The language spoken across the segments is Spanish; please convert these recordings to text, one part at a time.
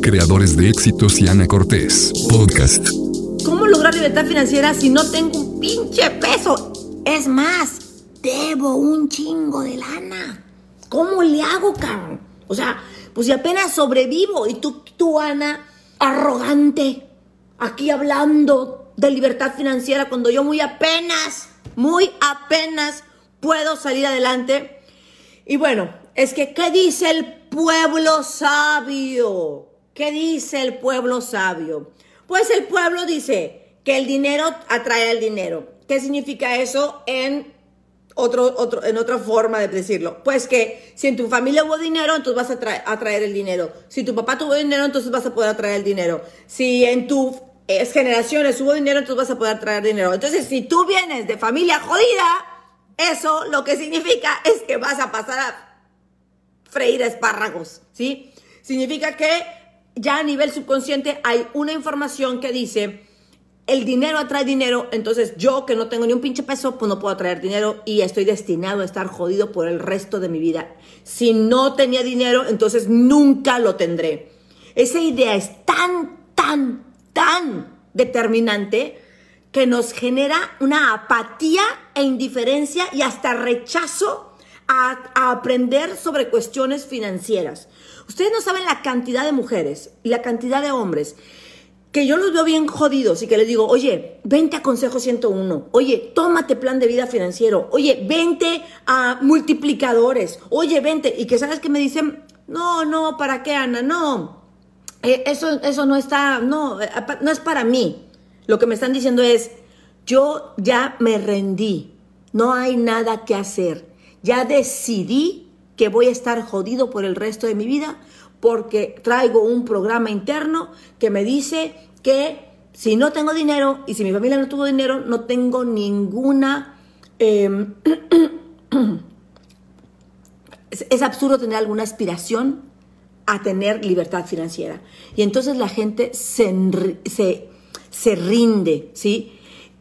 Creadores de éxitos y Ana Cortés. Podcast. ¿Cómo lograr libertad financiera si no tengo un pinche peso? Es más, debo un chingo de lana. ¿Cómo le hago, cabrón? O sea, pues si apenas sobrevivo y tú, tú, Ana, arrogante, aquí hablando de libertad financiera cuando yo muy apenas, muy apenas puedo salir adelante. Y bueno, es que, ¿qué dice el pueblo sabio? ¿Qué dice el pueblo sabio? Pues el pueblo dice que el dinero atrae al dinero. ¿Qué significa eso en otro, otro, en otra forma de decirlo? Pues que si en tu familia hubo dinero, entonces vas a atraer el dinero. Si tu papá tuvo dinero, entonces vas a poder atraer el dinero. Si en tu es generaciones hubo dinero, entonces vas a poder traer dinero. Entonces, si tú vienes de familia jodida, eso lo que significa es que vas a pasar a freír espárragos, ¿sí? Significa que ya a nivel subconsciente hay una información que dice, el dinero atrae dinero, entonces yo que no tengo ni un pinche peso, pues no puedo atraer dinero y estoy destinado a estar jodido por el resto de mi vida. Si no tenía dinero, entonces nunca lo tendré. Esa idea es tan, tan, tan determinante que nos genera una apatía e indiferencia y hasta rechazo a, aprender sobre cuestiones financieras. Ustedes no saben la cantidad de mujeres y la cantidad de hombres que yo los veo bien jodidos y que les digo, oye, vente a Consejo 101, oye, tómate plan de vida financiero, oye, vente a multiplicadores, oye, vente, y que sabes que me dicen, no, no, ¿para qué, Ana? No, eh, eso, eso no está, no, eh, no es para mí. Lo que me están diciendo es, yo ya me rendí, no hay nada que hacer, ya decidí que voy a estar jodido por el resto de mi vida porque traigo un programa interno que me dice que si no tengo dinero y si mi familia no tuvo dinero, no tengo ninguna... Em, es, absurdo tener alguna aspiración a tener libertad financiera. Y entonces la gente se, se, se rinde, ¿sí?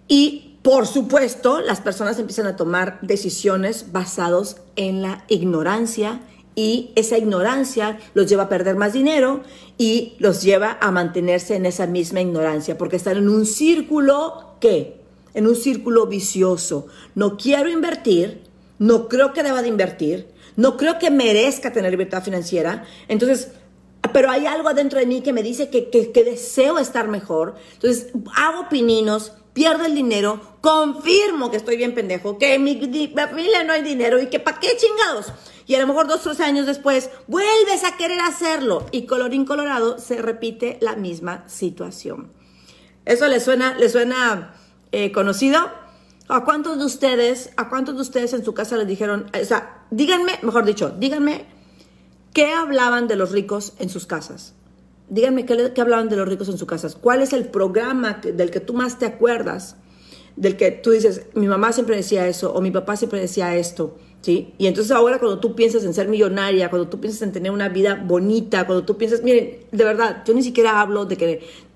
Y por supuesto, las personas empiezan a tomar decisiones basadas en la ignorancia y esa ignorancia los lleva a perder más dinero y los lleva a mantenerse en esa misma ignorancia, porque están en un círculo ¿qué? En un círculo vicioso. No quiero invertir, no creo que deba de invertir, no creo que merezca tener libertad financiera, entonces pero hay algo adentro de mí que me dice que, que, deseo estar mejor. Entonces hago pininos, pierdo el dinero, confirmo que estoy bien pendejo, que en mi, familia no hay dinero y que para qué chingados. Y a lo mejor dos tres años después vuelves a querer hacerlo y colorín colorado se repite la misma situación. ¿Eso le suena, le suena eh, conocido? ¿A cuántos de ustedes, a cuántos de ustedes en su casa les dijeron, o sea, díganme, mejor dicho, díganme ¿Qué hablaban de los ricos en sus casas? Díganme, ¿qué, hablaban de los ricos en sus casas? ¿Cuál es el programa del que tú más te acuerdas? Del que tú dices, mi mamá siempre decía eso o mi papá siempre decía esto, ¿sí? Y entonces ahora cuando tú piensas en ser millonaria, cuando tú piensas en tener una vida bonita, cuando tú piensas, miren, de verdad, yo ni siquiera hablo de que,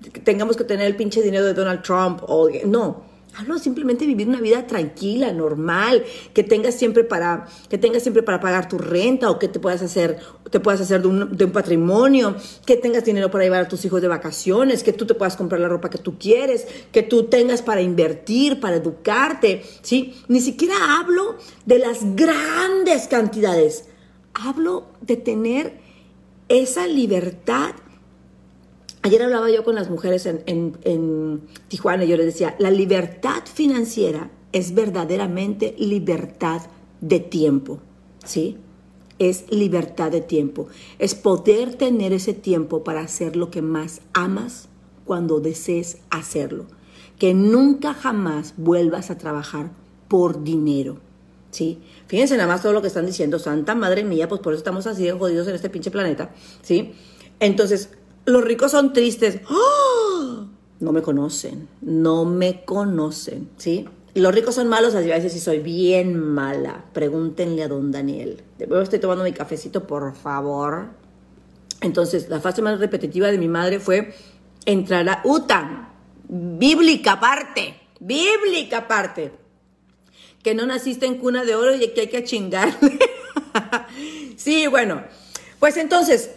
de que tengamos que tener el pinche dinero de Donald Trump o no Hablo simplemente vivir una vida tranquila, normal, que tengas siempre para, que tengas siempre para pagar tu renta o que te puedas hacer, te puedas hacer de un, de un, patrimonio, que tengas dinero para llevar a tus hijos de vacaciones, que tú te puedas comprar la ropa que tú quieres, que tú tengas para invertir, para educarte, ¿sí? Ni siquiera hablo de las grandes cantidades. Hablo de tener esa libertad Ayer hablaba yo con las mujeres en, Tijuana y yo les decía, la libertad financiera es verdaderamente libertad de tiempo, ¿sí? Es libertad de tiempo. Es poder tener ese tiempo para hacer lo que más amas cuando desees hacerlo. Que nunca jamás vuelvas a trabajar por dinero. ¿Sí? Fíjense nada más todo lo que están diciendo, Santa Madre mía, pues por eso estamos así de jodidos en este pinche planeta, ¿sí? Entonces, los ricos son tristes. ¡Ah! No me conocen, no me conocen, ¿sí? Los ricos son malos, a veces sí soy bien mala. Pregúntenle a don Daniel. Después estoy tomando mi cafecito, por favor. Entonces, la fase más repetitiva de mi madre fue entrar a UTA, bíblica aparte, bíblica aparte. Que no naciste en cuna de oro y que hay que chingarle. sí, bueno, pues entonces,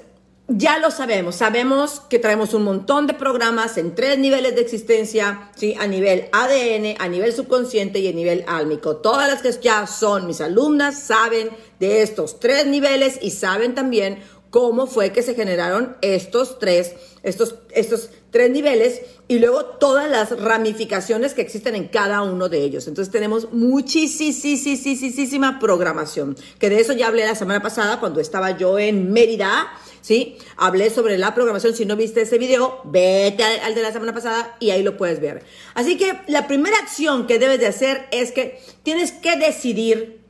ya lo sabemos, sabemos que traemos un montón de programas en tres niveles de existencia, ¿sí? a nivel ADN, a nivel subconsciente y a nivel álmico. Todas las que ya son mis alumnas saben de estos tres niveles y saben también cómo fue que se generaron estos tres, estos, estos tres niveles y luego todas las ramificaciones que existen en cada uno de ellos. Entonces tenemos muchísima programación, que de eso ya hablé la semana pasada cuando estaba yo en Mérida ¿sí? Hablé sobre la programación. Si no viste ese video, vete al, de la semana pasada y ahí lo puedes ver. Así que la primera acción que debes de hacer es que tienes que decidir,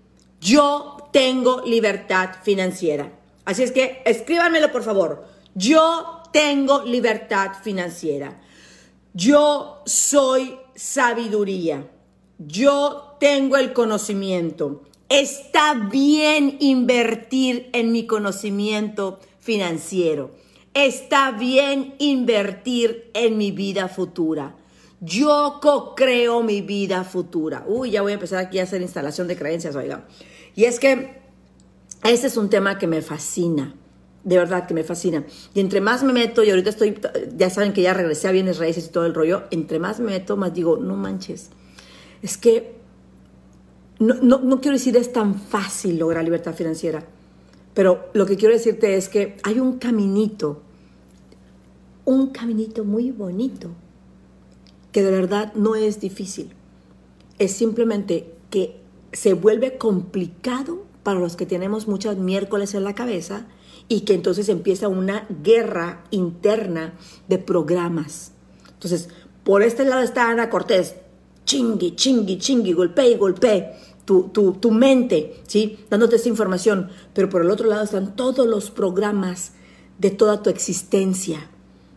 yo tengo libertad financiera. Así es que escríbanmelo por favor. Yo tengo libertad financiera. Yo soy sabiduría. Yo tengo el conocimiento. Está bien invertir en mi conocimiento financiero. Está bien invertir en mi vida futura. Yo co-creo mi vida futura. Uy, ya voy a empezar aquí a hacer instalación de creencias, oiga. Y es que este es un tema que me fascina. De verdad que me fascina. Y entre más me meto, y ahorita estoy, ya saben que ya regresé a bienes raíces y todo el rollo, entre más me meto, más digo, no manches. Es que no, no quiero decir es tan fácil lograr libertad financiera pero lo que quiero decirte es que hay un caminito, un caminito muy bonito, que de verdad no es difícil. Es simplemente que se vuelve complicado para los que tenemos muchas miércoles en la cabeza y que entonces empieza una guerra interna de programas. Entonces, por este lado está Ana Cortés, chingui, chingui, chingui, golpe y golpe tu, mente, ¿sí? Dándote esa información. Pero por el otro lado están todos los programas de toda tu existencia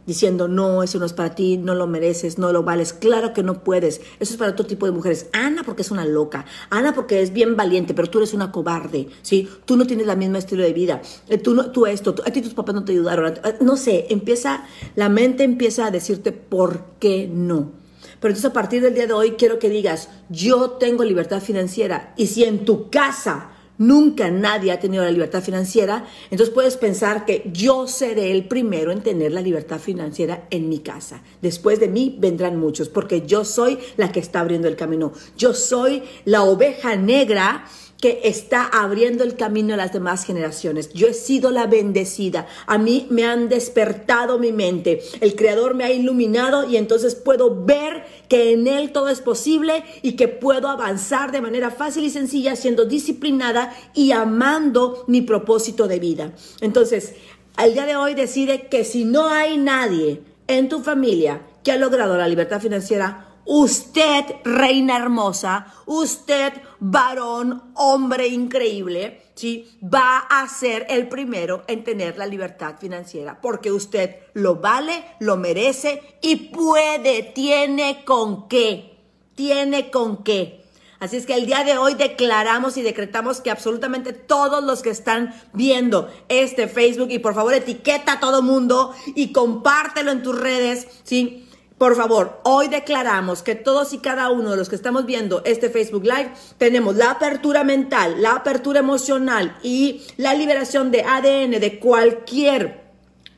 diciendo, no, eso no es para ti, no lo mereces, no lo vales, claro que no puedes, eso es para otro tipo de mujeres. Ana porque es una loca, Ana porque es bien valiente, pero tú eres una cobarde, ¿sí? Tú no tienes la misma estilo de vida, eh, tú, no, tú esto, a ti tus papás no te ayudaron, no sé, empieza, la mente empieza a decirte por qué no. Pero entonces a partir del día de hoy quiero que digas, yo tengo libertad financiera. Y si en tu casa nunca nadie ha tenido la libertad financiera, entonces puedes pensar que yo seré el primero en tener la libertad financiera en mi casa. Después de mí vendrán muchos, porque yo soy la que está abriendo el camino. Yo soy la oveja negra que está abriendo el camino a las demás generaciones. Yo he sido la bendecida. A mí me han despertado mi mente. El Creador me ha iluminado y entonces puedo ver que en Él todo es posible y que puedo avanzar de manera fácil y sencilla siendo disciplinada y amando mi propósito de vida. Entonces, al día de hoy decide que si no hay nadie en tu familia que ha logrado la libertad financiera, Usted, reina hermosa, usted, varón, hombre increíble, ¿sí? va a ser el primero en tener la libertad financiera, porque usted lo vale, lo merece y puede, tiene con qué, tiene con qué. Así es que el día de hoy declaramos y decretamos que absolutamente todos los que están viendo este Facebook y por favor etiqueta a todo mundo y compártelo en tus redes, ¿sí? Por favor, hoy declaramos que todos y cada uno de los que estamos viendo este Facebook Live tenemos la apertura mental, la apertura emocional y la liberación de ADN de cualquier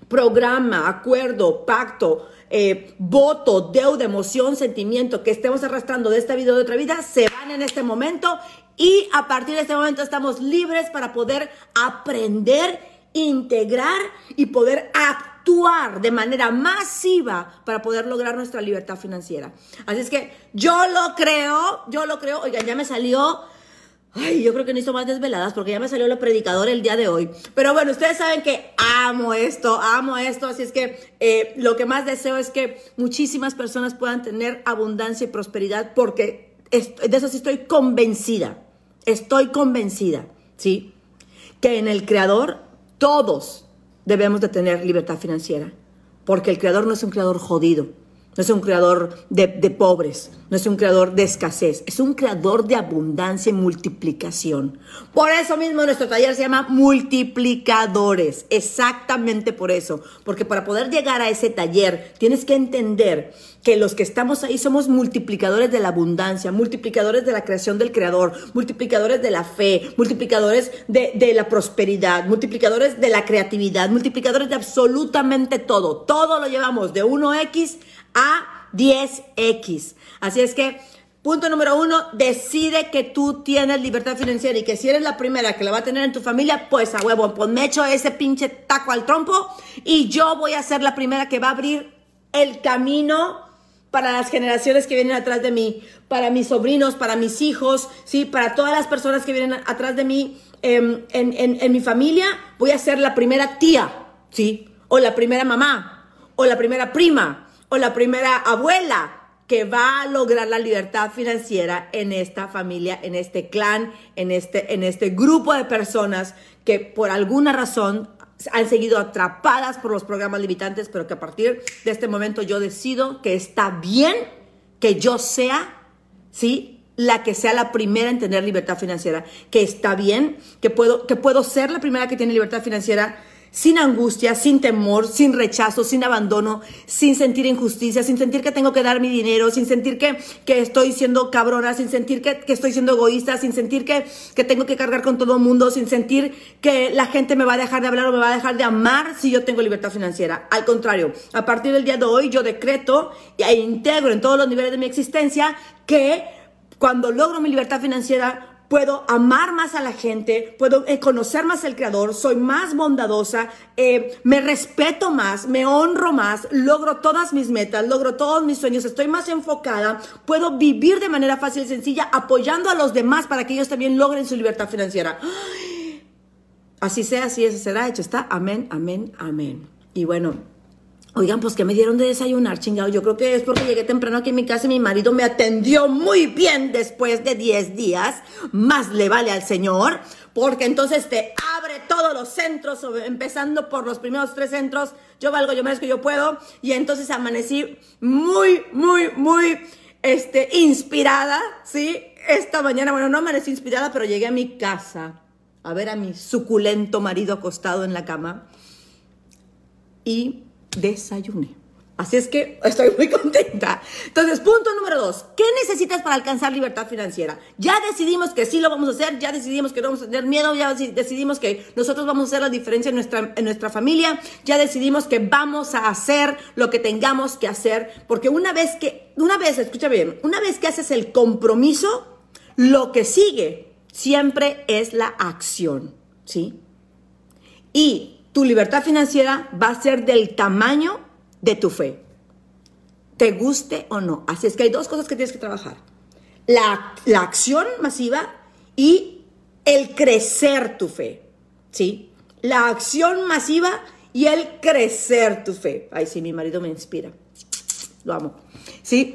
programa, acuerdo, pacto, eh, voto, deuda, emoción, sentimiento que estemos arrastrando de esta vida o de otra vida, se van en este momento y a partir de este momento estamos libres para poder aprender, integrar y poder actuar actuar de manera masiva para poder lograr nuestra libertad financiera. Así es que yo lo creo, yo lo creo, oigan, ya me salió... Ay, yo creo que necesito más desveladas porque ya me salió lo predicador el día de hoy. Pero bueno, ustedes saben que amo esto, amo esto. Así es que eh, lo que más deseo es que muchísimas personas puedan tener abundancia y prosperidad porque de eso sí estoy convencida. Estoy convencida, ¿sí? Que en el Creador todos debemos de tener libertad financiera, porque el creador no es un creador jodido, no es un creador de, de, pobres, no es un creador de escasez, es un creador de abundancia y multiplicación. Por eso mismo nuestro taller se llama multiplicadores, exactamente por eso, porque para poder llegar a ese taller tienes que entender que los que estamos ahí somos multiplicadores de la abundancia, multiplicadores de la creación del creador, multiplicadores de la fe, multiplicadores de, la prosperidad, multiplicadores de la creatividad, multiplicadores de absolutamente todo. Todo lo llevamos de 1X a 10X. Así es que, punto número uno, decide que tú tienes libertad financiera y que si eres la primera que la va a tener en tu familia, pues a huevo, pues me echo ese pinche taco al trompo y yo voy a ser la primera que va a abrir el camino para las generaciones que vienen atrás de mí, para mis sobrinos, para mis hijos, ¿sí? para todas las personas que vienen atrás de mí em, en, mi familia, voy a ser la primera tía, ¿sí? O la primera mamá, o la primera prima, o la primera abuela que va a lograr la libertad financiera en esta familia, en este clan, en este, en este grupo de personas que por alguna razón han seguido atrapadas por los programas limitantes, pero que a partir de este momento yo decido que está bien que yo sea, ¿sí? La que sea la primera en tener libertad financiera, que está bien, que puedo, que puedo ser la primera que tiene libertad financiera sin angustia, sin temor, sin rechazo, sin abandono, sin sentir injusticia, sin sentir que tengo que dar mi dinero, sin sentir que, que estoy siendo cabrona, sin sentir que, que estoy siendo egoísta, sin sentir que, que, tengo que cargar con todo el mundo, sin sentir que la gente me va a dejar de hablar o me va a dejar de amar si yo tengo libertad financiera. Al contrario, a partir del día de hoy yo decreto e integro en todos los niveles de mi existencia que cuando logro mi libertad financiera puedo amar más a la gente, puedo eh, conocer más al Creador, soy más bondadosa, eh, me respeto más, me honro más, logro todas mis metas, logro todos mis sueños, estoy más enfocada, puedo vivir de manera fácil y sencilla apoyando a los demás para que ellos también logren su libertad financiera. Así sea, así es, será hecho, está. Amén, amén, amén. Y bueno, Oigan, pues que me dieron de desayunar, chingado. Yo creo que es porque llegué temprano aquí en mi casa y mi marido me atendió muy bien después de 10 días. Más le vale al Señor, porque entonces te abre todos los centros, empezando por los primeros tres centros. Yo valgo, yo merezco, yo puedo. Y entonces amanecí muy, muy, muy, este, inspirada, ¿sí? Esta mañana, bueno, no amanecí inspirada, pero llegué a mi casa a ver a mi suculento marido acostado en la cama. Y desayune. Así es que estoy muy contenta. Entonces, punto número dos, ¿qué necesitas para alcanzar libertad financiera? Ya decidimos que sí lo vamos a hacer, ya decidimos que no vamos a tener miedo, ya decidimos que nosotros vamos a hacer la diferencia en nuestra, en nuestra familia, ya decidimos que vamos a hacer lo que tengamos que hacer, porque una vez que, una vez, escucha bien, una vez que haces el compromiso, lo que sigue siempre es la acción, ¿sí? Y tu libertad financiera va a ser del tamaño de tu fe. Te guste o no. Así es que hay dos cosas que tienes que trabajar. La, acción masiva y el crecer tu fe. ¿Sí? La acción masiva y el crecer tu fe. Ay, sí, mi marido me inspira. Lo amo. ¿Sí?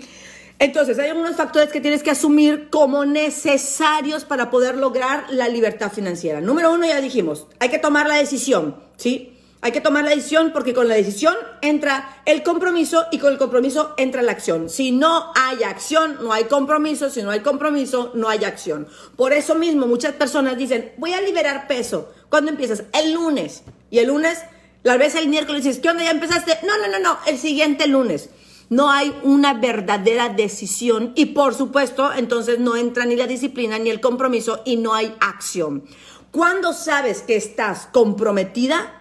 Entonces, hay algunos factores que tienes que asumir como necesarios para poder lograr la libertad financiera. Número uno, ya dijimos, hay que tomar la decisión, ¿sí? Hay que tomar la decisión porque con la decisión entra el compromiso y con el compromiso entra la acción. Si no hay acción, no hay compromiso. Si no hay compromiso, no hay acción. Por eso mismo muchas personas dicen, voy a liberar peso. ¿Cuándo empiezas? El lunes. Y el lunes, la vez el miércoles dices, ¿qué onda? ¿Ya empezaste? No, no, no, no, el siguiente lunes no hay una verdadera decisión y por supuesto entonces no entra ni la disciplina ni el compromiso y no hay acción. ¿Cuándo sabes que estás comprometida?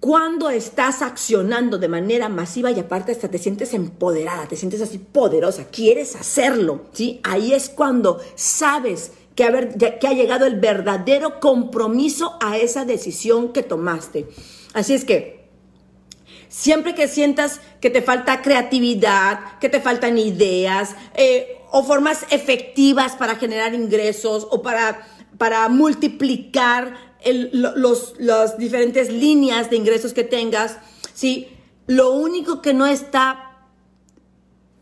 Cuando estás accionando de manera masiva y aparte hasta te sientes empoderada, te sientes así poderosa, quieres hacerlo, ¿sí? Ahí es cuando sabes que ha llegado el verdadero compromiso a esa decisión que tomaste. Así es que Siempre que sientas que te falta creatividad, que te faltan ideas eh, o formas efectivas para generar ingresos o para, para multiplicar los, las diferentes líneas de ingresos que tengas, ¿sí? lo único que no está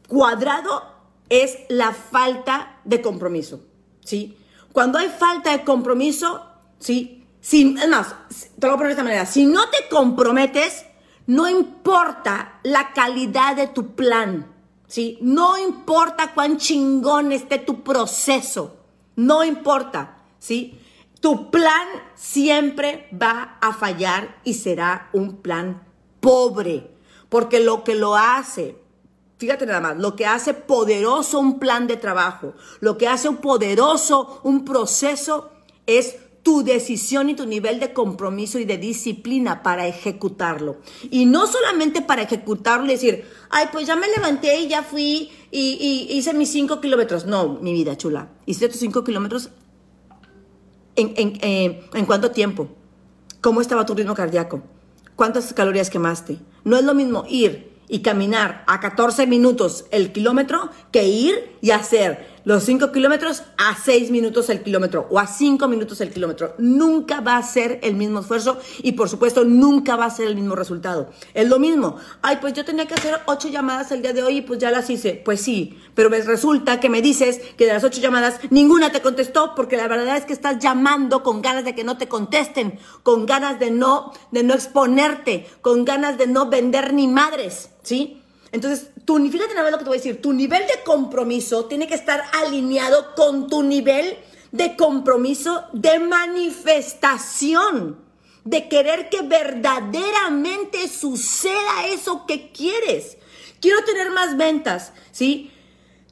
cuadrado es la falta de compromiso. ¿sí? Cuando hay falta de compromiso, ¿sí? Si, más, te lo voy a poner de esta manera, si no te comprometes, no importa la calidad de tu plan, ¿sí? No importa cuán chingón esté tu proceso, no importa, ¿sí? Tu plan siempre va a fallar y será un plan pobre, porque lo que lo hace, fíjate nada más, lo que hace poderoso un plan de trabajo, lo que hace poderoso un proceso es tu decisión y tu nivel de compromiso y de disciplina para ejecutarlo. Y no solamente para ejecutarlo y decir, ay, pues ya me levanté y ya fui y, hice mis cinco kilómetros. No, mi vida chula. Hiciste tus cinco kilómetros en, eh, en cuánto tiempo. ¿Cómo estaba tu ritmo cardíaco? ¿Cuántas calorías quemaste? No es lo mismo ir y caminar a 14 minutos el kilómetro que ir y hacer los 5 kilómetros a 6 minutos el kilómetro o a 5 minutos el kilómetro. Nunca va a ser el mismo esfuerzo y por supuesto nunca va a ser el mismo resultado. Es lo mismo. Ay, pues yo tenía que hacer 8 llamadas el día de hoy y pues ya las hice. Pues sí, pero resulta que me dices que de las 8 llamadas ninguna te contestó porque la verdad es que estás llamando con ganas de que no te contesten, con ganas de no, de no exponerte, con ganas de no vender ni madres, ¿sí? Entonces, tu, fíjate lo que te voy a decir, tu nivel de compromiso tiene que estar alineado con tu nivel de compromiso de manifestación, de querer que verdaderamente suceda eso que quieres. Quiero tener más ventas, ¿sí?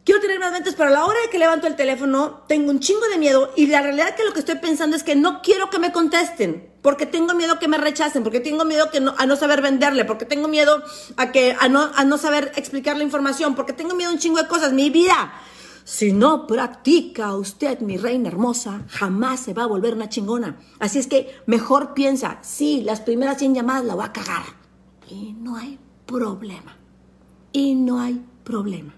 Quiero tener más ventas, pero a la hora de que levanto el teléfono tengo un chingo de miedo y la realidad es que lo que estoy pensando es que no quiero que me contesten, porque tengo miedo que me rechacen, porque tengo miedo a no saber venderle, porque tengo miedo a, que, a, no, a no saber explicar la información, porque tengo miedo a un chingo de cosas. Mi vida, si no practica usted, mi reina hermosa, jamás se va a volver una chingona. Así es que mejor piensa, sí, las primeras 100 llamadas la voy a cagar. Y no hay problema. Y no hay problema.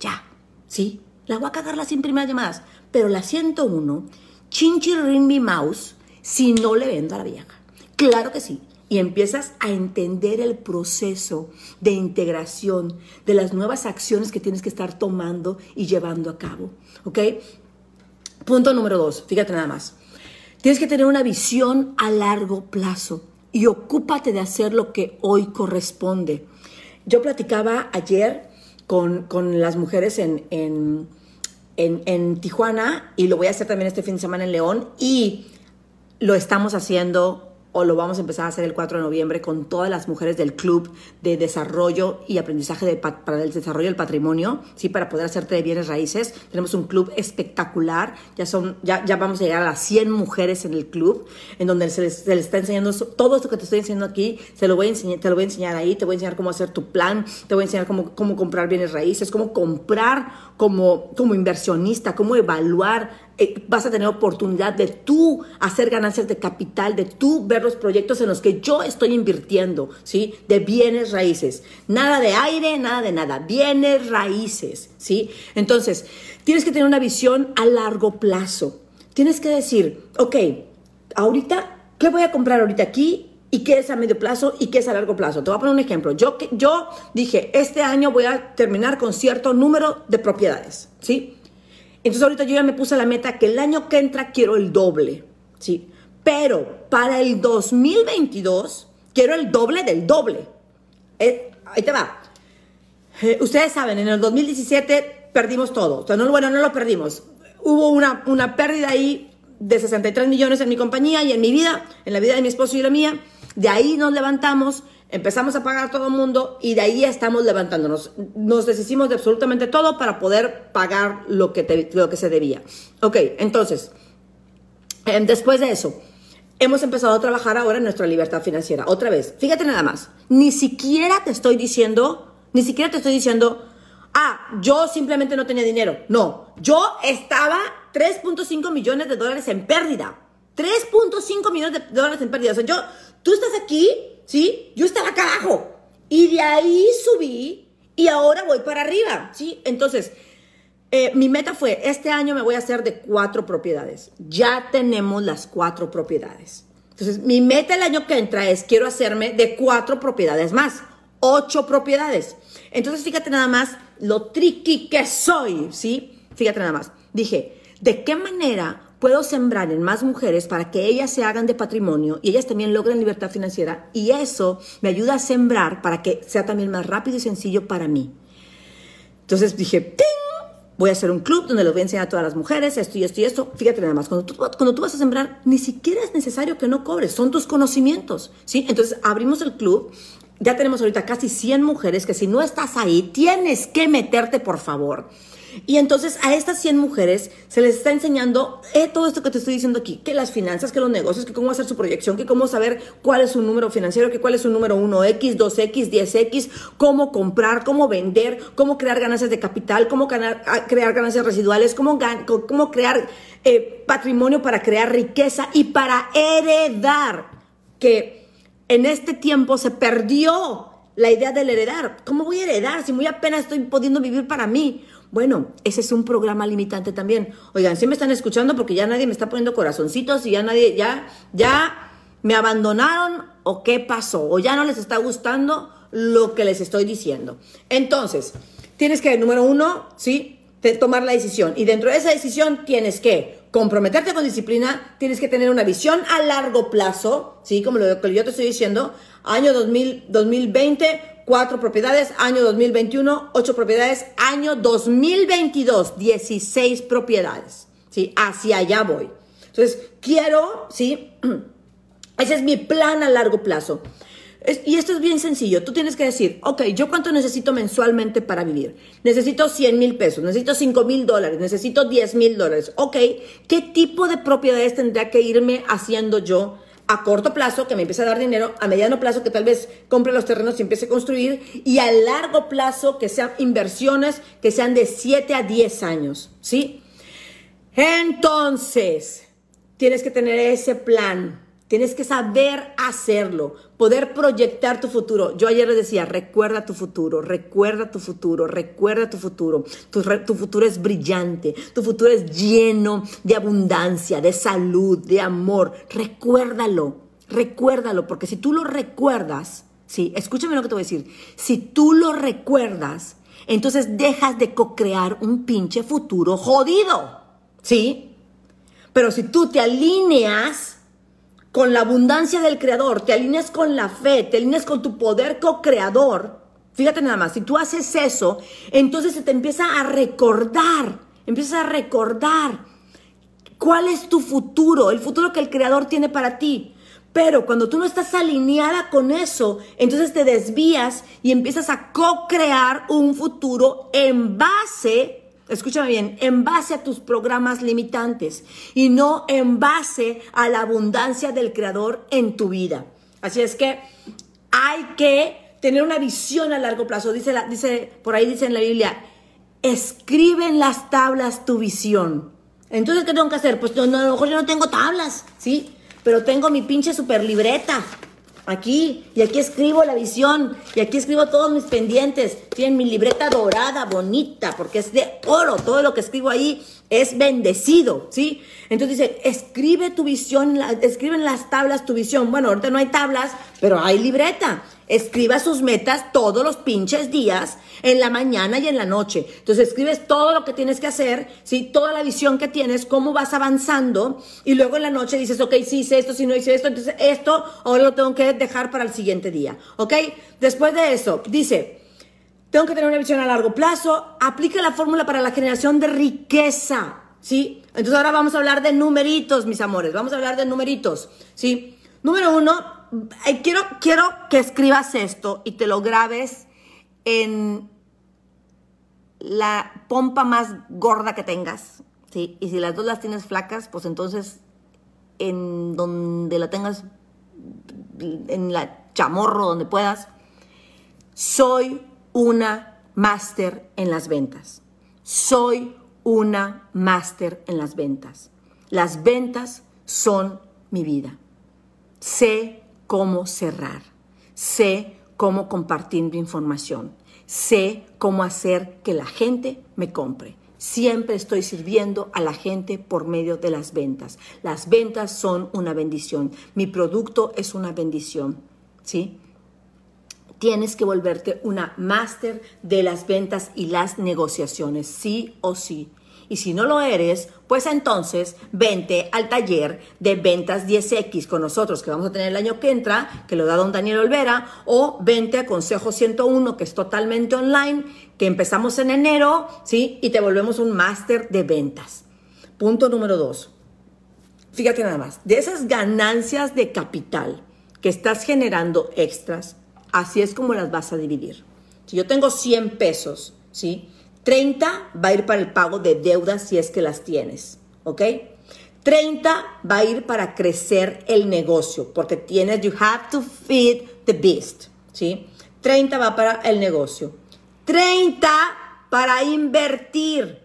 Ya. Sí, la voy a cagar las 100 primeras llamadas, pero la 101, ring mi mouse, si no le vendo a la vieja. Claro que sí. Y empiezas a entender el proceso de integración de las nuevas acciones que tienes que estar tomando y llevando a cabo. ¿Ok? Punto número dos, fíjate nada más. Tienes que tener una visión a largo plazo y ocúpate de hacer lo que hoy corresponde. Yo platicaba ayer con, las mujeres en, en, en, Tijuana y lo voy a hacer también este fin de semana en León y lo estamos haciendo o lo vamos a empezar a hacer el 4 de noviembre con todas las mujeres del club de desarrollo y aprendizaje de, para el desarrollo del patrimonio, sí, para poder hacerte de bienes raíces. Tenemos un club espectacular, ya son ya, ya vamos a llegar a las 100 mujeres en el club, en donde se les, está enseñando todo esto que te estoy enseñando aquí, se lo voy a enseñar, te lo voy a enseñar ahí, te voy a enseñar cómo hacer tu plan, te voy a enseñar cómo, cómo comprar bienes raíces, cómo comprar como, como inversionista, cómo evaluar eh, vas a tener oportunidad de tú hacer ganancias de capital, de tú ver los proyectos en los que yo estoy invirtiendo, ¿sí? De bienes raíces. Nada de aire, nada de nada. Bienes raíces, ¿sí? Entonces, tienes que tener una visión a largo plazo. Tienes que decir, ok, ahorita, ¿qué voy a comprar ahorita aquí? y qué es a medio plazo y qué es a largo plazo. Te voy a poner un ejemplo. Yo, yo dije, este año voy a terminar con cierto número de propiedades, ¿sí? Entonces ahorita yo ya me puse la meta que el año que entra quiero el doble, ¿sí? Pero para el 2022 quiero el doble del doble. Eh, ahí te va. Eh, ustedes saben, en el 2017 perdimos todo. O sea, no, bueno, no lo perdimos. Hubo una, una pérdida ahí de 63 millones en mi compañía y en mi vida, en la vida de mi esposo y la mía. De ahí nos levantamos Empezamos a pagar a todo el mundo y de ahí estamos levantándonos. Nos deshicimos de absolutamente todo para poder pagar lo que, lo que se debía. Ok, entonces, em, después de eso, hemos empezado a trabajar ahora en nuestra libertad financiera. Otra vez, fíjate nada más, ni siquiera te estoy diciendo, ni siquiera te estoy diciendo, ah, yo simplemente no tenía dinero. No, yo estaba 3.5 millones de dólares en pérdida. 3.5 millones de dólares en pérdida. O sea, yo, tú estás aquí ¿sí? Yo estaba acá abajo y de ahí subí y ahora voy para arriba, ¿sí? Entonces, eh, mi meta fue, este año me voy a hacer de cuatro propiedades. Ya tenemos las cuatro propiedades. Entonces, mi meta el año que entra es, quiero hacerme de cuatro propiedades más, ocho propiedades. Entonces, fíjate nada más lo tricky que soy, ¿sí? Fíjate nada más. Dije, ¿de qué manera puedo sembrar en más mujeres para que ellas se hagan de patrimonio y ellas también logren libertad financiera y eso me ayuda a sembrar para que sea también más rápido y sencillo para mí. Entonces dije, ¡ting! Voy a hacer un club donde les voy a enseñar a todas las mujeres esto y esto y esto. Fíjate nada más, cuando tú, cuando tú vas a sembrar, ni siquiera es necesario que no cobres, son tus conocimientos, ¿sí? Entonces abrimos el club, ya tenemos ahorita casi 100 mujeres que si no estás ahí, tienes que meterte, por favor. Y entonces a estas 100 mujeres se les está enseñando eh, todo esto que te estoy diciendo aquí, que las finanzas, que los negocios, que cómo hacer su proyección, que cómo saber cuál es su número financiero, que cuál es su número 1X, 2X, 10X, cómo comprar, cómo vender, cómo crear ganancias de capital, cómo crear ganancias residuales, cómo, cómo crear eh, patrimonio para crear riqueza y para heredar, que en este tiempo se perdió la idea del heredar. ¿Cómo voy a heredar si muy apenas estoy pudiendo vivir para mí? Bueno, ese es un programa limitante también. Oigan, si me están escuchando porque ya nadie me está poniendo corazoncitos y ya nadie, ya, ya me abandonaron o qué pasó o ya no les está gustando lo que les estoy diciendo. Entonces, tienes que, número uno, sí, tomar la decisión. Y dentro de esa decisión tienes que comprometerte con disciplina, tienes que tener una visión a largo plazo, ¿sí? Como lo que yo te estoy diciendo, año 2000, 2020 cuatro propiedades, año 2021, ocho propiedades, año 2022, 16 propiedades. ¿sí? Hacia allá voy. Entonces, quiero, ¿sí? Ese es mi plan a largo plazo. y esto es bien sencillo. Tú tienes que decir, ok, ¿yo cuánto necesito mensualmente para vivir? Necesito 100 mil pesos, necesito 5 mil dólares, necesito 10 mil dólares. Ok, ¿qué tipo de propiedades tendría que irme haciendo yo a corto plazo que me empiece a dar dinero, a mediano plazo que tal vez compre los terrenos y empiece a construir y a largo plazo que sean inversiones que sean de 7 a 10 años, ¿sí? Entonces, tienes que tener ese plan Tienes que saber hacerlo, poder proyectar tu futuro. Yo ayer les decía, recuerda tu futuro, recuerda tu futuro, recuerda tu futuro. Tu, tu, futuro es brillante, tu futuro es lleno de abundancia, de salud, de amor. Recuérdalo, recuérdalo, porque si tú lo recuerdas, sí, escúchame lo que te voy a decir, si tú lo recuerdas, entonces dejas de co-crear un pinche futuro jodido, ¿sí? Pero si tú te alineas con la abundancia del Creador, te alineas con la fe, te alineas con tu poder co-creador, fíjate nada más, si tú haces eso, entonces se te empieza a recordar, empiezas a recordar cuál es tu futuro, el futuro que el Creador tiene para ti. Pero cuando tú no estás alineada con eso, entonces te desvías y empiezas a co-crear un futuro en base escúchame bien, en base a tus programas limitantes y no en base a la abundancia del Creador en tu vida. Así es que hay que tener una visión a largo plazo. Dice, la, dice por ahí dice en la Biblia, escribe en las tablas tu visión. Entonces, ¿qué tengo que hacer? Pues no, a lo mejor yo no tengo tablas, ¿sí? Pero tengo mi pinche super libreta aquí, y aquí escribo la visión, y aquí escribo todos mis pendientes. Tienen mi libreta dorada, bonita, porque es de oro. Todo lo que escribo ahí es bendecido, ¿sí? Entonces dice, escribe tu visión, escribe en las tablas tu visión. Bueno, ahorita no hay tablas, pero hay libreta. Escriba sus metas todos los pinches días, en la mañana y en la noche. Entonces escribes todo lo que tienes que hacer, ¿sí? toda la visión que tienes, cómo vas avanzando, y luego en la noche dices, ok, sí hice esto, si no hice esto, entonces esto ahora lo tengo que dejar para el siguiente día. ¿Ok? Después de eso, dice, tengo que tener una visión a largo plazo, aplica la fórmula para la generación de riqueza. ¿Sí? Entonces ahora vamos a hablar de numeritos, mis amores. Vamos a hablar de numeritos. ¿Sí? Número uno, quiero, quiero que escribas esto y te lo grabes en la pompa más gorda que tengas, ¿sí? Y si las dos las tienes flacas, pues entonces en donde la tengas, en la chamorro, donde puedas, soy una máster en las ventas. Soy una máster en las ventas. Las ventas son mi vida. Sé cómo cerrar, sé cómo compartir mi información, sé cómo hacer que la gente me compre. Siempre estoy sirviendo a la gente por medio de las ventas. Las ventas son una bendición. Mi producto es una bendición. ¿Sí? Tienes que volverte una máster de las ventas y las negociaciones, sí o sí. Y si no lo eres, pues entonces vente al taller de ventas 10X con nosotros que vamos a tener el año que entra, que lo da don Daniel Olvera, o vente a Consejo 101, que es totalmente online, que empezamos en enero, ¿sí? Y te volvemos un máster de ventas. Punto número dos. Fíjate nada más, de esas ganancias de capital que estás generando extras, así es como las vas a dividir. Si yo tengo 100 pesos, ¿sí? 30 va a ir para el pago de deudas si es que las tienes, ¿ok? 30 va a ir para crecer el negocio, porque tienes, you have to feed the beast, ¿sí? 30 va para el negocio. 30 para invertir.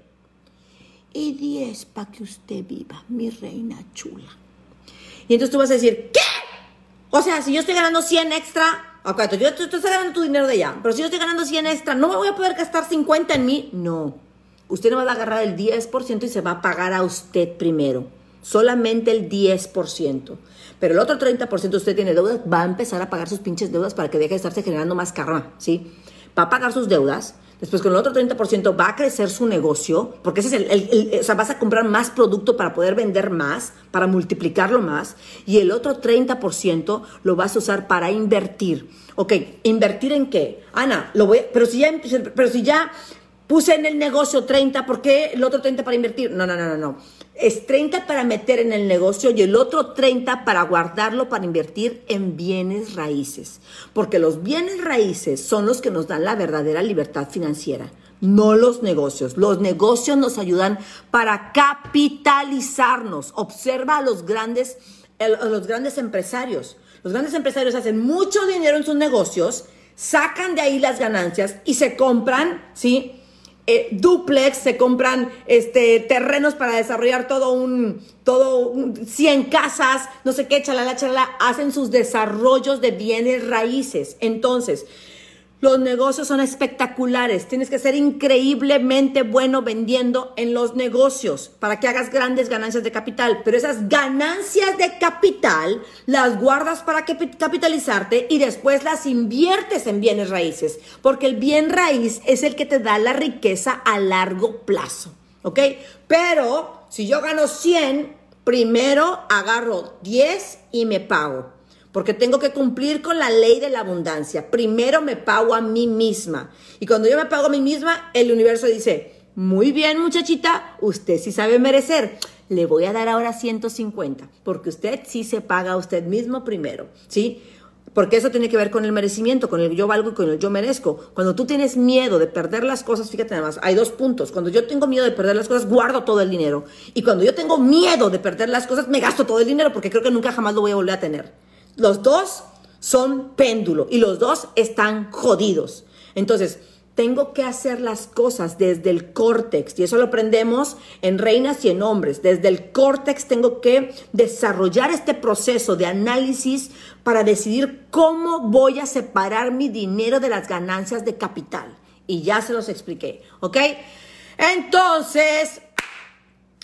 Y 10 para que usted viva, mi reina chula. Y entonces tú vas a decir, ¿qué? O sea, si yo estoy ganando 100 extra, Ok, yo, tú, estás ganando tu dinero de allá, pero si yo estoy ganando 100 extra, ¿no me voy a poder gastar 50 en mí? No. Usted no va a agarrar el 10% y se va a pagar a usted primero. Solamente el 10%. Pero el otro 30% usted tiene deudas, va a empezar a pagar sus pinches deudas para que deje de estarse generando más karma, ¿sí? Va a pagar sus deudas, Después con el otro 30% va a crecer su negocio, porque ese es el, o sea, vas a comprar más producto para poder vender más, para multiplicarlo más, y el otro 30% lo vas a usar para invertir. Ok, ¿invertir en qué? Ana, lo voy, pero si ya, pero si ya puse en el negocio 30, ¿por qué el otro 30 para invertir? No, no, no, no, no. Es 30 para meter en el negocio y el otro 30 para guardarlo para invertir en bienes raíces. Porque los bienes raíces son los que nos dan la verdadera libertad financiera, no los negocios. Los negocios nos ayudan para capitalizarnos. Observa a los grandes, los grandes empresarios. Los grandes empresarios hacen mucho dinero en sus negocios, sacan de ahí las ganancias y se compran, ¿sí? Eh, duplex, se compran este, terrenos para desarrollar todo un, todo 100 casas, no sé qué, chalala, chalala, hacen sus desarrollos de bienes raíces. Entonces, los negocios son espectaculares. Tienes que ser increíblemente bueno vendiendo en los negocios para que hagas grandes ganancias de capital. Pero esas ganancias de capital las guardas para capitalizarte y después las inviertes en bienes raíces. Porque el bien raíz es el que te da la riqueza a largo plazo. ¿Ok? Pero si yo gano 100, primero agarro 10 y me pago porque tengo que cumplir con la ley de la abundancia. Primero me pago a mí misma. Y cuando yo me pago a mí misma, el universo dice, muy bien muchachita, usted sí sabe merecer. Le voy a dar ahora 150, porque usted sí se paga a usted mismo primero, ¿sí? Porque eso tiene que ver con el merecimiento, con el yo valgo y con el yo merezco. Cuando tú tienes miedo de perder las cosas, fíjate nada más, hay dos puntos. Cuando yo tengo miedo de perder las cosas, guardo todo el dinero. Y cuando yo tengo miedo de perder las cosas, me gasto todo el dinero porque creo que nunca jamás lo voy a volver a tener. Los dos son péndulo y los dos están jodidos. Entonces, tengo que hacer las cosas desde el córtex y eso lo aprendemos en reinas y en hombres. Desde el córtex tengo que desarrollar este proceso de análisis para decidir cómo voy a separar mi dinero de las ganancias de capital. Y ya se los expliqué, ¿ok? Entonces,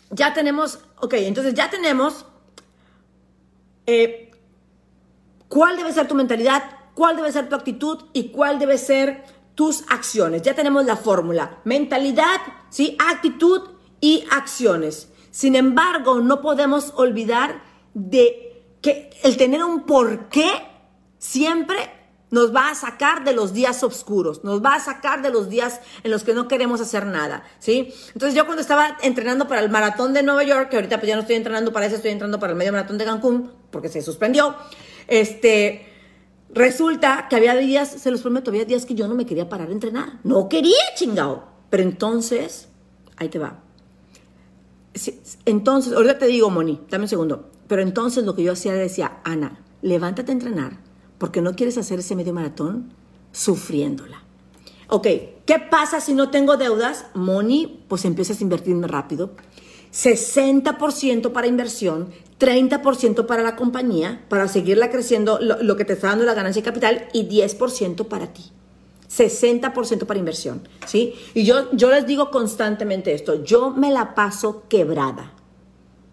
ya tenemos, ok, entonces ya tenemos eh, cuál debe ser tu mentalidad, cuál debe ser tu actitud y cuál debe ser tus acciones. Ya tenemos la fórmula. Mentalidad, ¿sí? actitud y acciones. Sin embargo, no podemos olvidar de que el tener un porqué siempre nos va a sacar de los días oscuros, nos va a sacar de los días en los que no queremos hacer nada, ¿sí? Entonces yo cuando estaba entrenando para el maratón de Nueva York, que ahorita pues ya no estoy entrenando para eso, estoy entrenando para el medio maratón de Cancún, porque se suspendió, este, resulta que había días, se los prometo, había días que yo no me quería parar a entrenar. No quería, chingado. Pero entonces, ahí te va. Entonces, ahorita te digo, Moni, dame un segundo. Pero entonces lo que yo hacía decía, Ana, levántate a entrenar porque no quieres hacer ese medio maratón sufriéndola. Ok, ¿qué pasa si no tengo deudas? Moni, pues empiezas a invertirme rápido. 60% para inversión, 30% para la compañía, para seguirla creciendo, lo, que te está dando la ganancia de capital, y 10% para ti. 60% para inversión, ¿sí? Y yo, yo les digo constantemente esto, yo me la paso quebrada.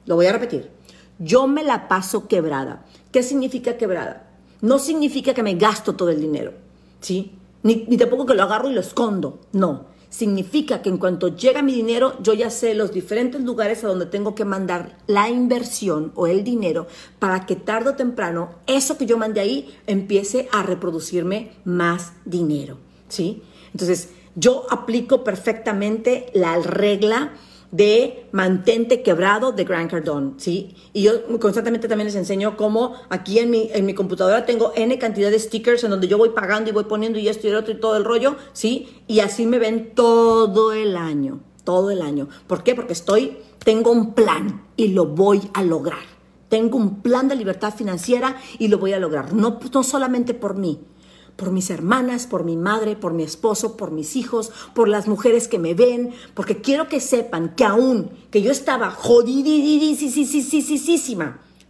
Lo voy a repetir. Yo me la paso quebrada. ¿Qué significa quebrada? No significa que me gasto todo el dinero, ¿sí? Ni, ni tampoco que lo agarro y lo escondo, no significa que en cuanto llega mi dinero, yo ya sé los diferentes lugares a donde tengo que mandar la inversión o el dinero para que tarde o temprano eso que yo mandé ahí empiece a reproducirme más dinero, ¿sí? Entonces, yo aplico perfectamente la regla de mantente quebrado de Grant Cardone, ¿sí? Y yo constantemente también les enseño cómo aquí en mi, en mi computadora tengo N cantidad de stickers en donde yo voy pagando y voy poniendo y esto y el otro y todo el rollo, ¿sí? Y así me ven todo el año, todo el año. ¿Por qué? Porque estoy, tengo un plan y lo voy a lograr. Tengo un plan de libertad financiera y lo voy a lograr. No, no solamente por mí, por mis hermanas, por mi madre, por mi esposo, por mis hijos, por las mujeres que me ven, porque quiero que sepan que aún que yo estaba jodidísima,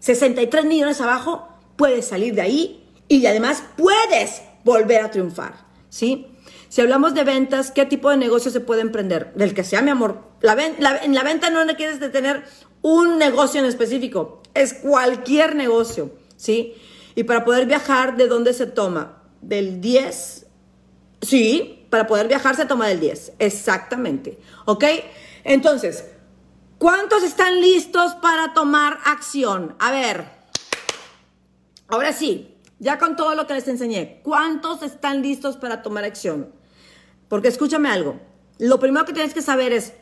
63 millones abajo, puedes salir de ahí y además puedes volver a triunfar, ¿sí? Si hablamos de ventas, ¿qué tipo de negocio se puede emprender? Del que sea, mi amor. La en la venta no quieres de tener un negocio en específico, es cualquier negocio, ¿sí? Y para poder viajar, ¿de dónde se toma? Del 10. Sí, para poder viajar se toma del 10. Exactamente. ¿Ok? Entonces, ¿cuántos están listos para tomar acción? A ver. Ahora sí, ya con todo lo que les enseñé, ¿cuántos están listos para tomar acción? Porque escúchame algo. Lo primero que tienes que saber es,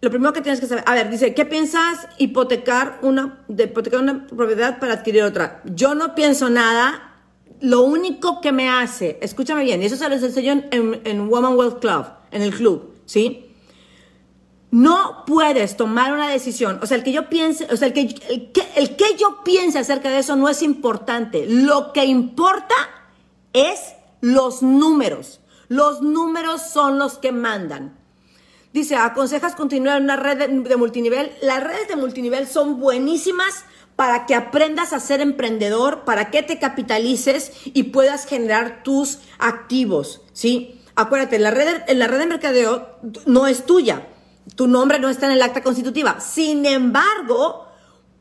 lo primero que tienes que saber, a ver, dice, ¿qué piensas hipotecar una, de hipotecar una propiedad para adquirir otra? Yo no pienso nada, lo único que me hace, escúchame bien, y eso se les enseñó en, en Woman Wealth Club, en el club, ¿sí? No puedes tomar una decisión, o sea, el que yo piense, o sea, el que, el que, el que yo piense acerca de eso no es importante. Lo que importa es los números. Los números son los que mandan. Dice, aconsejas continuar una red de, de, multinivel. Las redes de multinivel son buenísimas para que aprendas a ser emprendedor, para que te capitalices y puedas generar tus activos, ¿sí? Acuérdate, la red, la red de mercadeo no es tuya, tu nombre no está en el acta constitutiva. Sin embargo,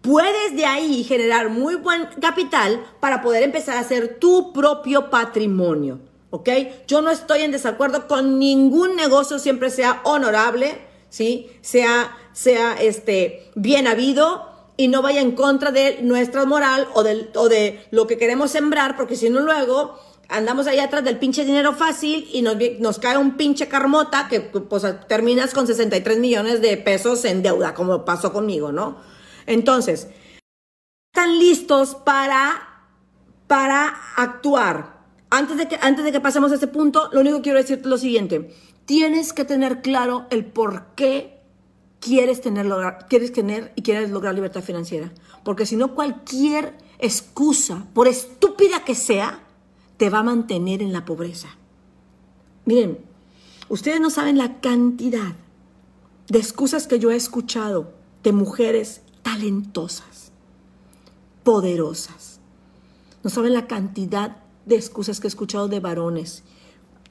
puedes de ahí generar muy buen capital para poder empezar a hacer tu propio patrimonio, ¿ok? Yo no estoy en desacuerdo con ningún negocio, siempre sea honorable, ¿sí? Sea, sea este, bien habido, y no vaya en contra de nuestra moral o de, o de lo que queremos sembrar, porque si no luego andamos ahí atrás del pinche dinero fácil y nos, nos cae un pinche carmota que pues, terminas con 63 millones de pesos en deuda, como pasó conmigo, ¿no? Entonces, están listos para, para actuar. Antes de, que, antes de que pasemos a ese punto, lo único que quiero decirte es lo siguiente. Tienes que tener claro el por qué quieres tener, quieres tener y quieres lograr libertad financiera. Porque si no, cualquier excusa, por estúpida que sea, te va a mantener en la pobreza. Miren, ustedes no saben la cantidad de excusas que yo he escuchado de mujeres talentosas, poderosas. No saben la cantidad de excusas que he escuchado de varones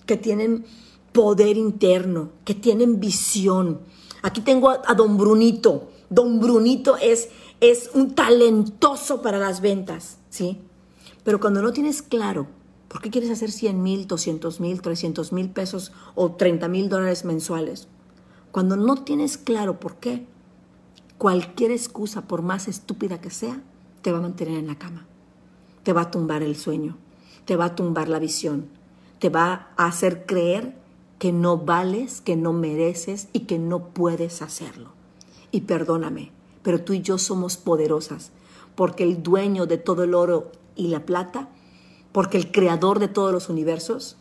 que tienen poder interno, que tienen visión, Aquí tengo a, don Brunito. Don Brunito es, es un talentoso para las ventas, ¿sí? Pero cuando no tienes claro por qué quieres hacer 100 mil, 200 mil, 300 mil pesos o 30 mil dólares mensuales, cuando no tienes claro por qué, cualquier excusa, por más estúpida que sea, te va a mantener en la cama. Te va a tumbar el sueño, te va a tumbar la visión, te va a hacer creer que no vales, que no mereces y que no puedes hacerlo. Y perdóname, pero tú y yo somos poderosas, porque el dueño de todo el oro y la plata, porque el creador de todos los universos,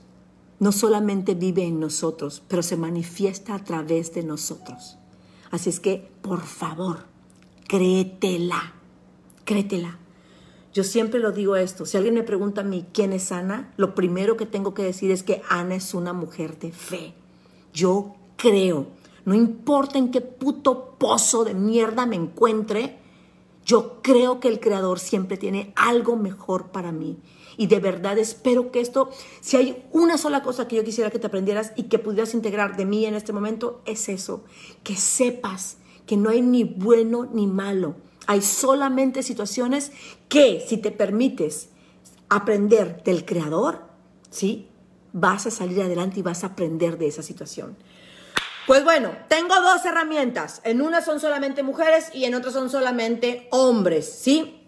no solamente vive en nosotros, pero se manifiesta a través de nosotros. Así es que, por favor, créetela, créetela. Yo siempre lo digo esto, si alguien me pregunta a mí quién es Ana, lo primero que tengo que decir es que Ana es una mujer de fe. Yo creo, no importa en qué puto pozo de mierda me encuentre, yo creo que el Creador siempre tiene algo mejor para mí. Y de verdad espero que esto, si hay una sola cosa que yo quisiera que te aprendieras y que pudieras integrar de mí en este momento, es eso, que sepas que no hay ni bueno ni malo hay solamente situaciones que si te permites aprender del creador, ¿sí? Vas a salir adelante y vas a aprender de esa situación. Pues bueno, tengo dos herramientas. En una son solamente mujeres y en otra son solamente hombres, ¿sí?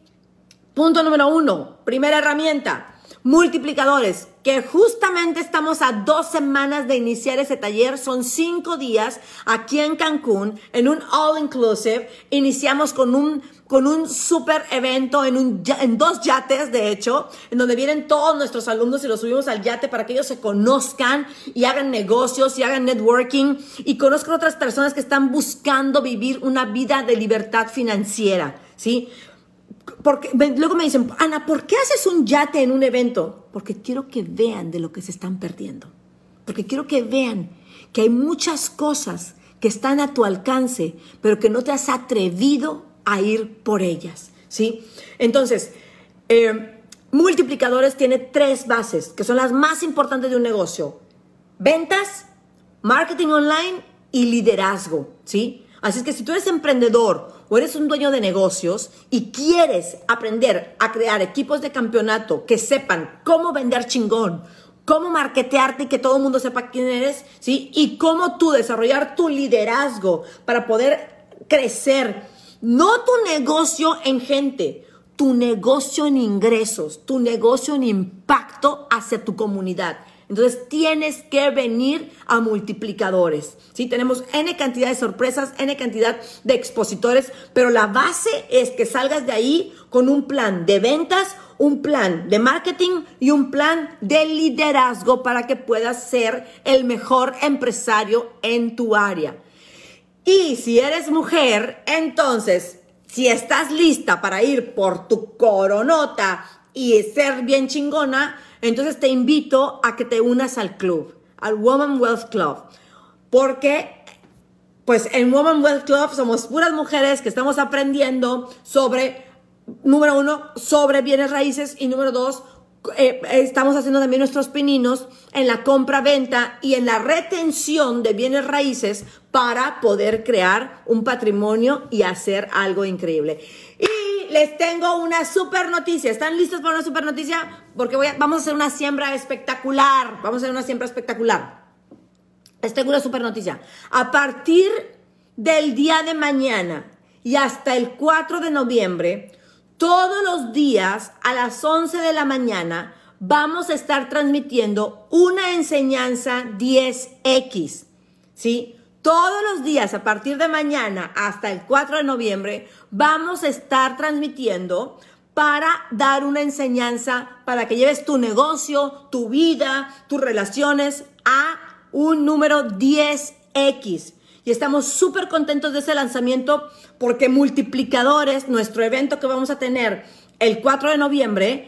Punto número uno, primera herramienta, multiplicadores, que justamente estamos a dos semanas de iniciar ese taller, son cinco días aquí en Cancún, en un all inclusive, iniciamos con un con un super evento en, un, en dos yates, de hecho, en donde vienen todos nuestros alumnos y los subimos al yate para que ellos se conozcan y hagan negocios y hagan networking. Y conozcan otras personas que están buscando vivir una vida de libertad financiera, ¿sí? Porque luego me dicen, Ana, ¿por qué haces un yate en un evento? Porque quiero que vean de lo que se están perdiendo. Porque quiero que vean que hay muchas cosas que están a tu alcance, pero que no te has atrevido a ir por ellas, ¿sí? Entonces, eh, multiplicadores tiene tres bases, que son las más importantes de un negocio. Ventas, marketing online y liderazgo, ¿sí? Así es que si tú eres emprendedor o eres un dueño de negocios y quieres aprender a crear equipos de campeonato que sepan cómo vender chingón, cómo marketearte y que todo el mundo sepa quién eres, ¿sí? Y cómo tú desarrollar tu liderazgo para poder crecer no tu negocio en gente, tu negocio en ingresos, tu negocio en impacto hacia tu comunidad. Entonces tienes que venir a multiplicadores. ¿sí? Tenemos N cantidad de sorpresas, N cantidad de expositores, pero la base es que salgas de ahí con un plan de ventas, un plan de marketing y un plan de liderazgo para que puedas ser el mejor empresario en tu área. Y si eres mujer, entonces, si estás lista para ir por tu coronota y ser bien chingona, entonces te invito a que te unas al club, al Woman Wealth Club. Porque, pues en Woman Wealth Club somos puras mujeres que estamos aprendiendo sobre, número uno, sobre bienes raíces y número dos, eh, estamos haciendo también nuestros pininos en la compra-venta y en la retención de bienes raíces para poder crear un patrimonio y hacer algo increíble. Y les tengo una super noticia. ¿Están listos para una super noticia? Porque voy vamos a hacer una siembra espectacular. Vamos a hacer una siembra espectacular. Les tengo una super noticia. A partir del día de mañana y hasta el 4 de noviembre, todos los días a las 11 de la mañana vamos a estar transmitiendo una enseñanza 10X, ¿sí? Todos los días a partir de mañana hasta el 4 de noviembre vamos a estar transmitiendo para dar una enseñanza para que lleves tu negocio, tu vida, tus relaciones a un número 10X y estamos súper contentos de ese lanzamiento porque Multiplicadores, nuestro evento que vamos a tener el 4 de noviembre,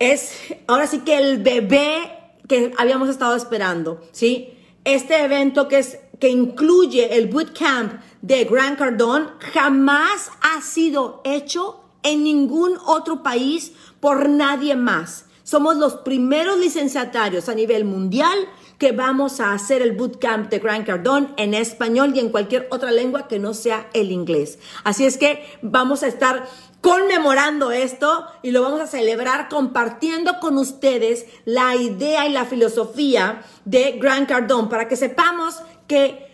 es ahora sí que el bebé que habíamos estado esperando, ¿sí? Este evento que es que incluye el bootcamp de Grant Cardone jamás ha sido hecho en ningún otro país por nadie más. Somos los primeros licenciatarios a nivel mundial que vamos a hacer el bootcamp de Grant Cardone en español y en cualquier otra lengua que no sea el inglés. Así es que vamos a estar conmemorando esto y lo vamos a celebrar compartiendo con ustedes la idea y la filosofía de Grant Cardone para que sepamos que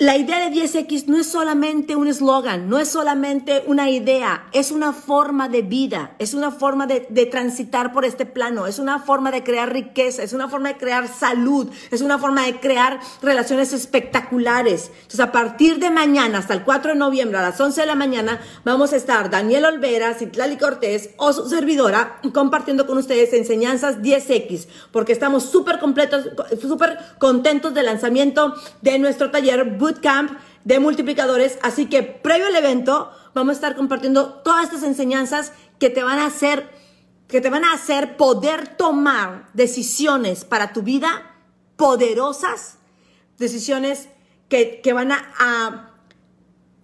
la idea de 10X no es solamente un eslogan, no es solamente una idea, es una forma de vida, es una forma de, transitar por este plano, es una forma de crear riqueza, es una forma de crear salud, es una forma de crear relaciones espectaculares. Entonces, a partir de mañana hasta el 4 de noviembre a las 11 de la mañana, vamos a estar Daniel Olvera, Citlali Cortés o su servidora compartiendo con ustedes enseñanzas 10X, porque estamos súper completos, súper contentos del lanzamiento de nuestro taller Camp de multiplicadores. Así que previo al evento vamos a estar compartiendo todas estas enseñanzas que te van a hacer, que te van a hacer poder tomar decisiones para tu vida poderosas, decisiones que, van a,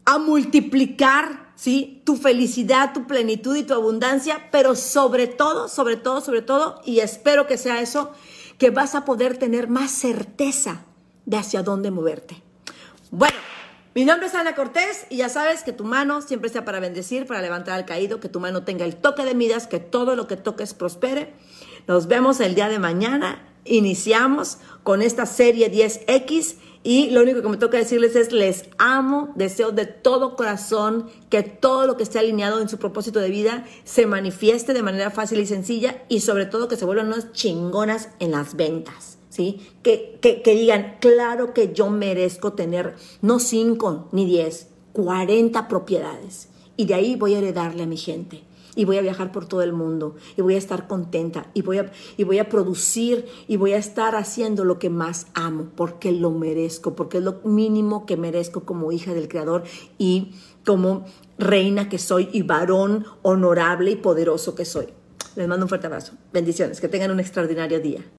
a, multiplicar ¿sí? tu felicidad, tu plenitud y tu abundancia, pero sobre todo, sobre todo, sobre todo, y espero que sea eso, que vas a poder tener más certeza de hacia dónde moverte. Bueno, mi nombre es Ana Cortés y ya sabes que tu mano siempre sea para bendecir, para levantar al caído, que tu mano tenga el toque de midas, que todo lo que toques prospere. Nos vemos el día de mañana. Iniciamos con esta serie 10X Y lo único que me toca decirles es, les amo, deseo de todo corazón que todo lo que esté alineado en su propósito de vida se manifieste de manera fácil y sencilla y sobre todo que se vuelvan unas chingonas en las ventas. ¿Sí? Que, que, que digan, claro que yo merezco tener no 5 ni 10, 40 propiedades. Y de ahí voy a heredarle a mi gente y voy a viajar por todo el mundo y voy a estar contenta y voy a, y voy a producir y voy a estar haciendo lo que más amo porque lo merezco, porque es lo mínimo que merezco como hija del Creador y como reina que soy y varón honorable y poderoso que soy. Les mando un fuerte abrazo. Bendiciones. Que tengan un extraordinario día.